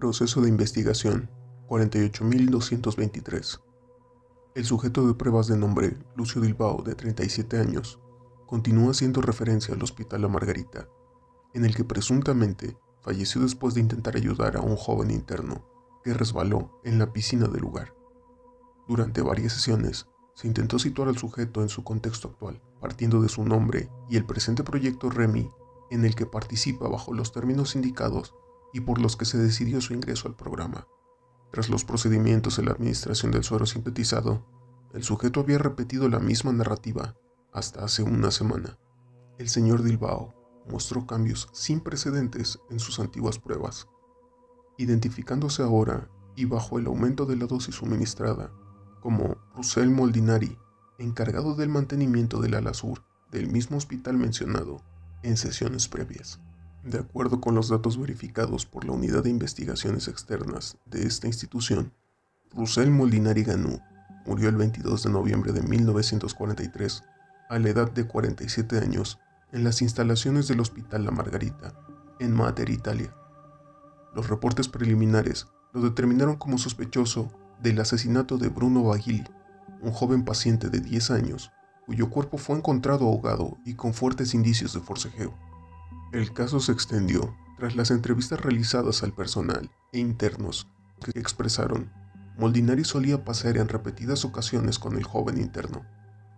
Proceso de investigación 48223. El sujeto de pruebas de nombre Lucio Dilbao, de 37 años, continúa haciendo referencia al Hospital La Margarita, en el que presuntamente falleció después de intentar ayudar a un joven interno que resbaló en la piscina del lugar. Durante varias sesiones, se intentó situar al sujeto en su contexto actual, partiendo de su nombre y el presente proyecto REMI, en el que participa bajo los términos indicados y por los que se decidió su ingreso al programa. Tras los procedimientos en la administración del suero sintetizado, el sujeto había repetido la misma narrativa hasta hace una semana. El señor Dilbao mostró cambios sin precedentes en sus antiguas pruebas, identificándose ahora y bajo el aumento de la dosis suministrada como Russell Moldinari, encargado del mantenimiento del ala sur del mismo hospital mencionado en sesiones previas. De acuerdo con los datos verificados por la Unidad de Investigaciones Externas de esta institución, Russell Moldinari Ganú murió el 22 de noviembre de 1943 a la edad de 47 años en las instalaciones del Hospital La Margarita, en Mater, Italia. Los reportes preliminares lo determinaron como sospechoso del asesinato de Bruno Bagili, un joven paciente de 10 años, cuyo cuerpo fue encontrado ahogado y con fuertes indicios de forcejeo. El caso se extendió tras las entrevistas realizadas al personal e internos que expresaron Moldinari solía pasar en repetidas ocasiones con el joven interno,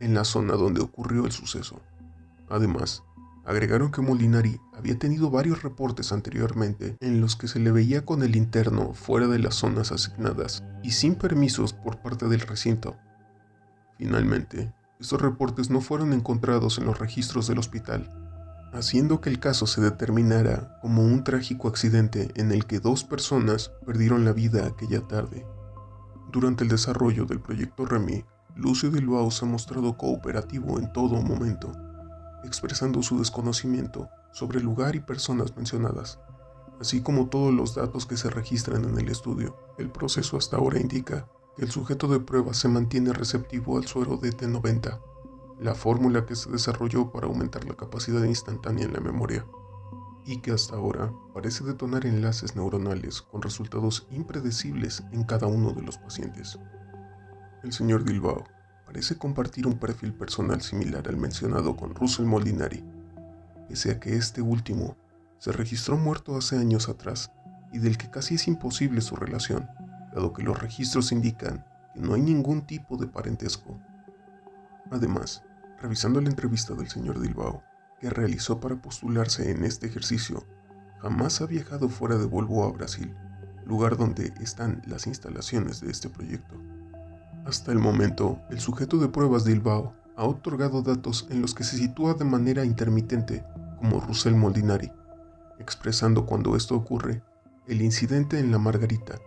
en la zona donde ocurrió el suceso. Además, Agregaron que Molinari había tenido varios reportes anteriormente en los que se le veía con el interno fuera de las zonas asignadas y sin permisos por parte del recinto. Finalmente, estos reportes no fueron encontrados en los registros del hospital, haciendo que el caso se determinara como un trágico accidente en el que dos personas perdieron la vida aquella tarde. Durante el desarrollo del proyecto Remy, Lucio Dilbao se ha mostrado cooperativo en todo momento expresando su desconocimiento sobre el lugar y personas mencionadas, así como todos los datos que se registran en el estudio. El proceso hasta ahora indica que el sujeto de prueba se mantiene receptivo al suero DT90, la fórmula que se desarrolló para aumentar la capacidad instantánea en la memoria, y que hasta ahora parece detonar enlaces neuronales con resultados impredecibles en cada uno de los pacientes. El señor Dilbao parece compartir un perfil personal similar al mencionado con Russell Molinari, pese a que este último se registró muerto hace años atrás y del que casi es imposible su relación, dado que los registros indican que no hay ningún tipo de parentesco. Además, revisando la entrevista del señor Dilbao, que realizó para postularse en este ejercicio, jamás ha viajado fuera de Volvo a Brasil, lugar donde están las instalaciones de este proyecto. Hasta el momento, el sujeto de pruebas de Ilbao ha otorgado datos en los que se sitúa de manera intermitente, como Russell Moldinari, expresando cuando esto ocurre el incidente en la Margarita,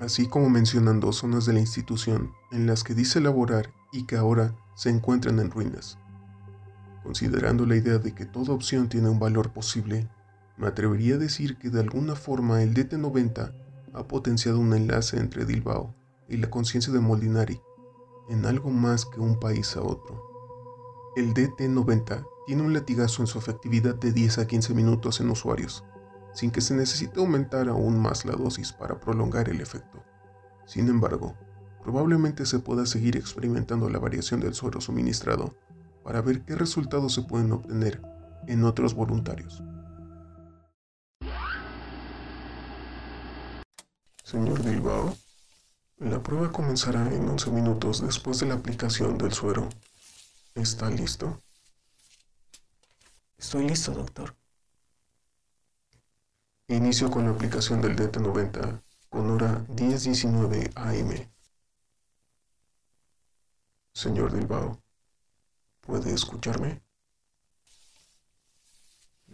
así como mencionando zonas de la institución en las que dice laborar y que ahora se encuentran en ruinas. Considerando la idea de que toda opción tiene un valor posible, me atrevería a decir que de alguna forma el DT-90 ha potenciado un enlace entre Dilbao y la conciencia de Molinari en algo más que un país a otro. El DT90 tiene un latigazo en su efectividad de 10 a 15 minutos en usuarios, sin que se necesite aumentar aún más la dosis para prolongar el efecto. Sin embargo, probablemente se pueda seguir experimentando la variación del suero suministrado para ver qué resultados se pueden obtener en otros voluntarios. Señor Bilbao. La prueba comenzará en 11 minutos después de la aplicación del suero. ¿Está listo? Estoy listo, doctor. Inicio con la aplicación del DT90 con hora 10.19 AM. Señor Bilbao, ¿puede escucharme?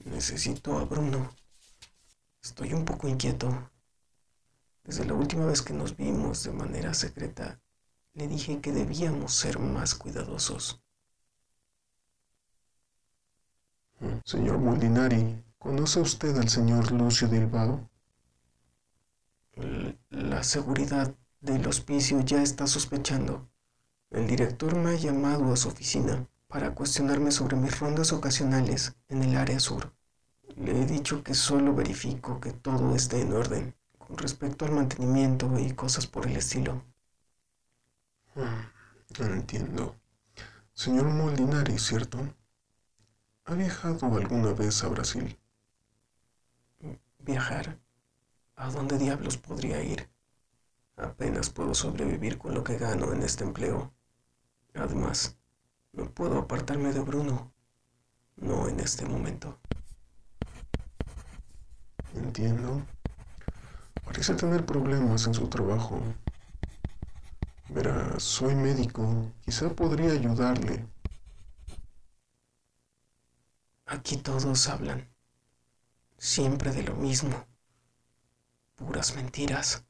Necesito a Bruno. Estoy un poco inquieto. Desde la última vez que nos vimos de manera secreta, le dije que debíamos ser más cuidadosos. Señor Molinari, ¿conoce usted al señor Lucio Dilbao? La seguridad del hospicio ya está sospechando. El director me ha llamado a su oficina para cuestionarme sobre mis rondas ocasionales en el área sur. Le he dicho que solo verifico que todo esté en orden con respecto al mantenimiento y cosas por el estilo. Mm, entiendo. Señor Molinari, ¿cierto? ¿Ha viajado alguna vez a Brasil? ¿Viajar? ¿A dónde diablos podría ir? Apenas puedo sobrevivir con lo que gano en este empleo. Además, no puedo apartarme de Bruno. No en este momento. Entiendo. Parece tener problemas en su trabajo. Verá, soy médico. Quizá podría ayudarle. Aquí todos hablan. Siempre de lo mismo. Puras mentiras.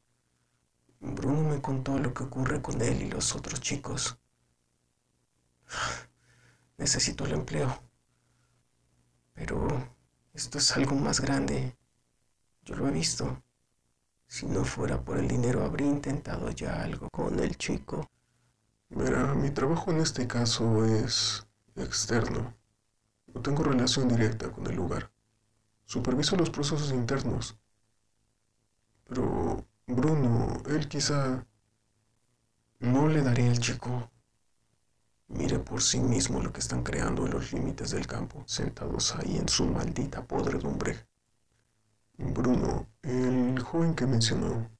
Bruno me contó lo que ocurre con él y los otros chicos. Necesito el empleo. Pero esto es algo más grande. Yo lo he visto. Si no fuera por el dinero, habría intentado ya algo con el chico. Verá, mi trabajo en este caso es externo. No tengo relación directa con el lugar. Superviso los procesos internos. Pero Bruno, él quizá... No le daré al chico. Mire por sí mismo lo que están creando en los límites del campo, sentados ahí en su maldita podredumbre. Bruno, el joven que mencionó,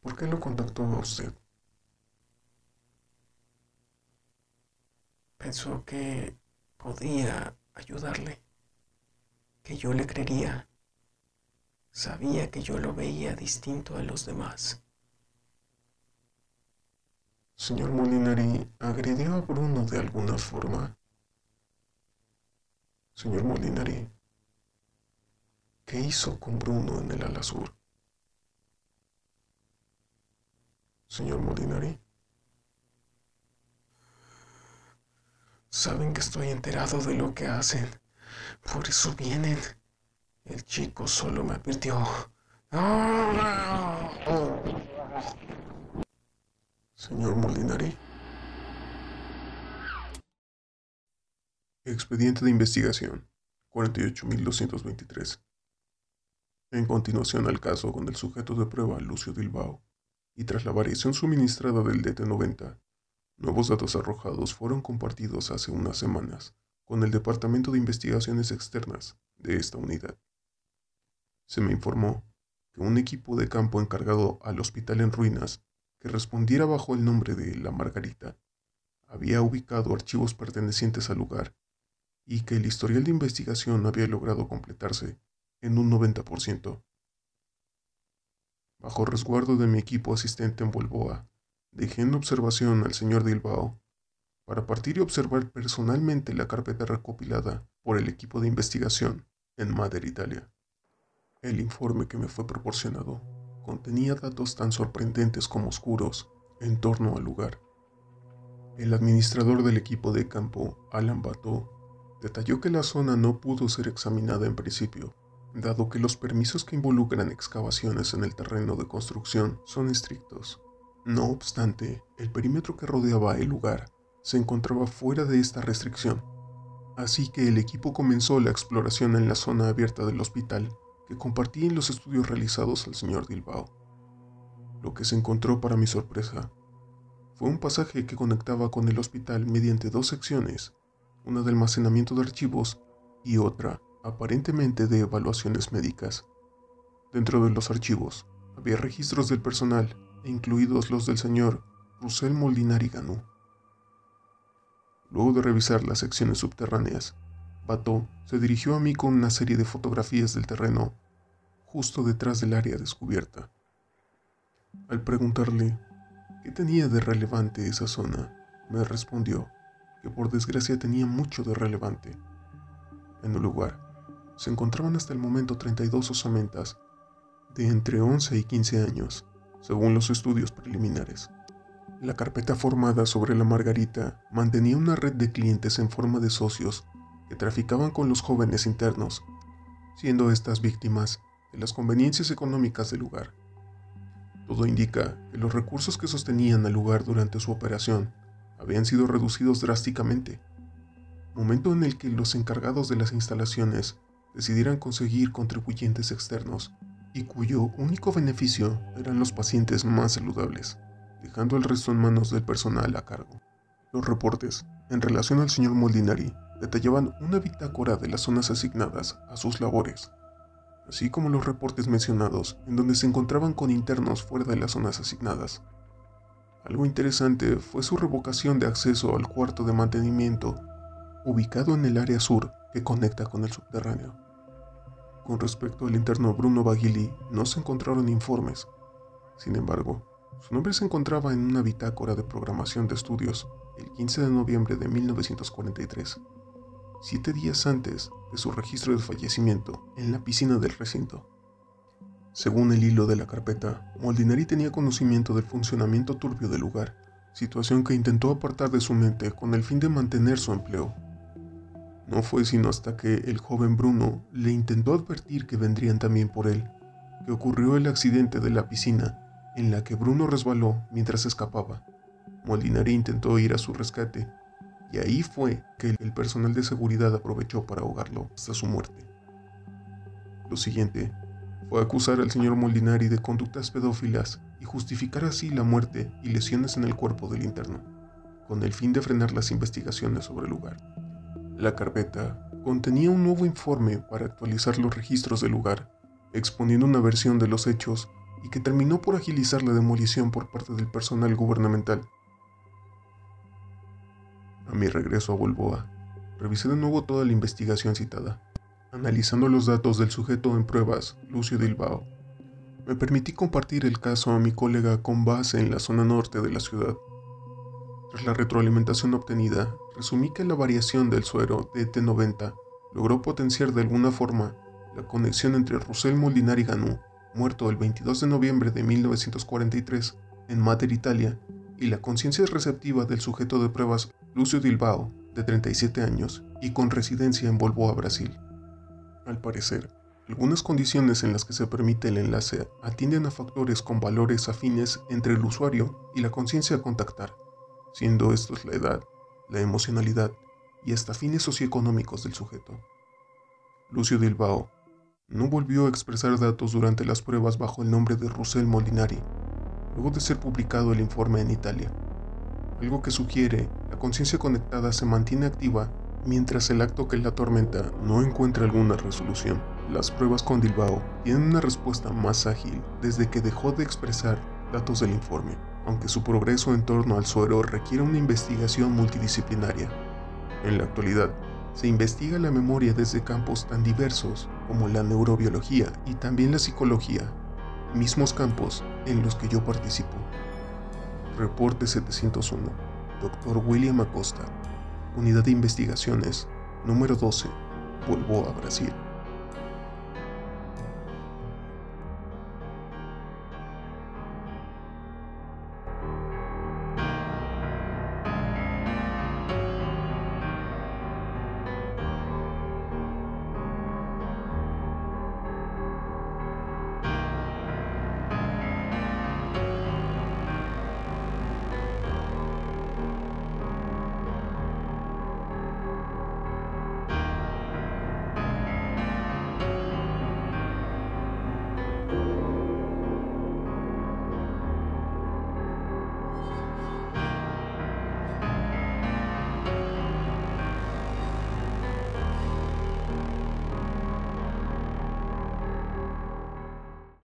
¿por qué lo contactó a usted? Pensó que podía ayudarle, que yo le creería. Sabía que yo lo veía distinto a los demás. Señor Molinari, ¿agredió a Bruno de alguna forma? Señor Molinari, ¿Qué hizo con Bruno en el ala sur? Señor Molinari. Saben que estoy enterado de lo que hacen. Por eso vienen. El chico solo me advirtió. Señor Molinari. Expediente de investigación 48223. En continuación al caso con el sujeto de prueba Lucio Dilbao, y tras la variación suministrada del DT-90, nuevos datos arrojados fueron compartidos hace unas semanas con el Departamento de Investigaciones Externas de esta unidad. Se me informó que un equipo de campo encargado al hospital en ruinas, que respondiera bajo el nombre de La Margarita, había ubicado archivos pertenecientes al lugar y que el historial de investigación había logrado completarse en un 90%. Bajo resguardo de mi equipo asistente en Bolboa, dejé en observación al señor Dilbao para partir y observar personalmente la carpeta recopilada por el equipo de investigación en Madrid, Italia. El informe que me fue proporcionado contenía datos tan sorprendentes como oscuros en torno al lugar. El administrador del equipo de campo, Alan Bato, detalló que la zona no pudo ser examinada en principio dado que los permisos que involucran excavaciones en el terreno de construcción son estrictos. No obstante, el perímetro que rodeaba el lugar se encontraba fuera de esta restricción, así que el equipo comenzó la exploración en la zona abierta del hospital que compartí en los estudios realizados al señor Dilbao. Lo que se encontró para mi sorpresa fue un pasaje que conectaba con el hospital mediante dos secciones, una de almacenamiento de archivos y otra aparentemente de evaluaciones médicas. Dentro de los archivos había registros del personal, incluidos los del señor Russell Molinari Ganú. Luego de revisar las secciones subterráneas, Bato se dirigió a mí con una serie de fotografías del terreno justo detrás del área descubierta. Al preguntarle qué tenía de relevante esa zona, me respondió que por desgracia tenía mucho de relevante. En el lugar se encontraban hasta el momento 32 osamentas de entre 11 y 15 años, según los estudios preliminares. La carpeta formada sobre la Margarita mantenía una red de clientes en forma de socios que traficaban con los jóvenes internos, siendo estas víctimas de las conveniencias económicas del lugar. Todo indica que los recursos que sostenían al lugar durante su operación habían sido reducidos drásticamente, momento en el que los encargados de las instalaciones decidieran conseguir contribuyentes externos y cuyo único beneficio eran los pacientes más saludables, dejando el resto en manos del personal a cargo. Los reportes, en relación al señor Molinari, detallaban una bitácora de las zonas asignadas a sus labores, así como los reportes mencionados en donde se encontraban con internos fuera de las zonas asignadas. Algo interesante fue su revocación de acceso al cuarto de mantenimiento, ubicado en el área sur que conecta con el subterráneo. Con respecto al interno Bruno Baghili, no se encontraron informes. Sin embargo, su nombre se encontraba en una bitácora de programación de estudios el 15 de noviembre de 1943, siete días antes de su registro de fallecimiento en la piscina del recinto. Según el hilo de la carpeta, Moldinari tenía conocimiento del funcionamiento turbio del lugar, situación que intentó apartar de su mente con el fin de mantener su empleo. No fue sino hasta que el joven Bruno le intentó advertir que vendrían también por él, que ocurrió el accidente de la piscina en la que Bruno resbaló mientras escapaba. Molinari intentó ir a su rescate, y ahí fue que el personal de seguridad aprovechó para ahogarlo hasta su muerte. Lo siguiente fue acusar al señor Molinari de conductas pedófilas y justificar así la muerte y lesiones en el cuerpo del interno, con el fin de frenar las investigaciones sobre el lugar. La carpeta contenía un nuevo informe para actualizar los registros del lugar, exponiendo una versión de los hechos y que terminó por agilizar la demolición por parte del personal gubernamental. A mi regreso a Bolboa, revisé de nuevo toda la investigación citada, analizando los datos del sujeto en pruebas, Lucio Dilbao. Me permití compartir el caso a mi colega con base en la zona norte de la ciudad. Tras la retroalimentación obtenida, resumí que la variación del suero de T90 logró potenciar de alguna forma la conexión entre Russell Molinari Ganú muerto el 22 de noviembre de 1943 en Mater, Italia, y la conciencia receptiva del sujeto de pruebas Lucio Dilbao, de 37 años, y con residencia en Bolboa, Brasil. Al parecer, algunas condiciones en las que se permite el enlace atienden a factores con valores afines entre el usuario y la conciencia a contactar, siendo estos la edad, la emocionalidad y hasta fines socioeconómicos del sujeto. Lucio Dilbao no volvió a expresar datos durante las pruebas bajo el nombre de Russell Molinari, luego de ser publicado el informe en Italia. Algo que sugiere la conciencia conectada se mantiene activa mientras el acto que la atormenta no encuentra alguna resolución. Las pruebas con Dilbao tienen una respuesta más ágil desde que dejó de expresar datos del informe, aunque su progreso en torno al suero requiere una investigación multidisciplinaria. En la actualidad, se investiga la memoria desde campos tan diversos como la neurobiología y también la psicología, mismos campos en los que yo participo. Reporte 701, Dr. William Acosta, Unidad de Investigaciones, número 12, Bolboa, Brasil.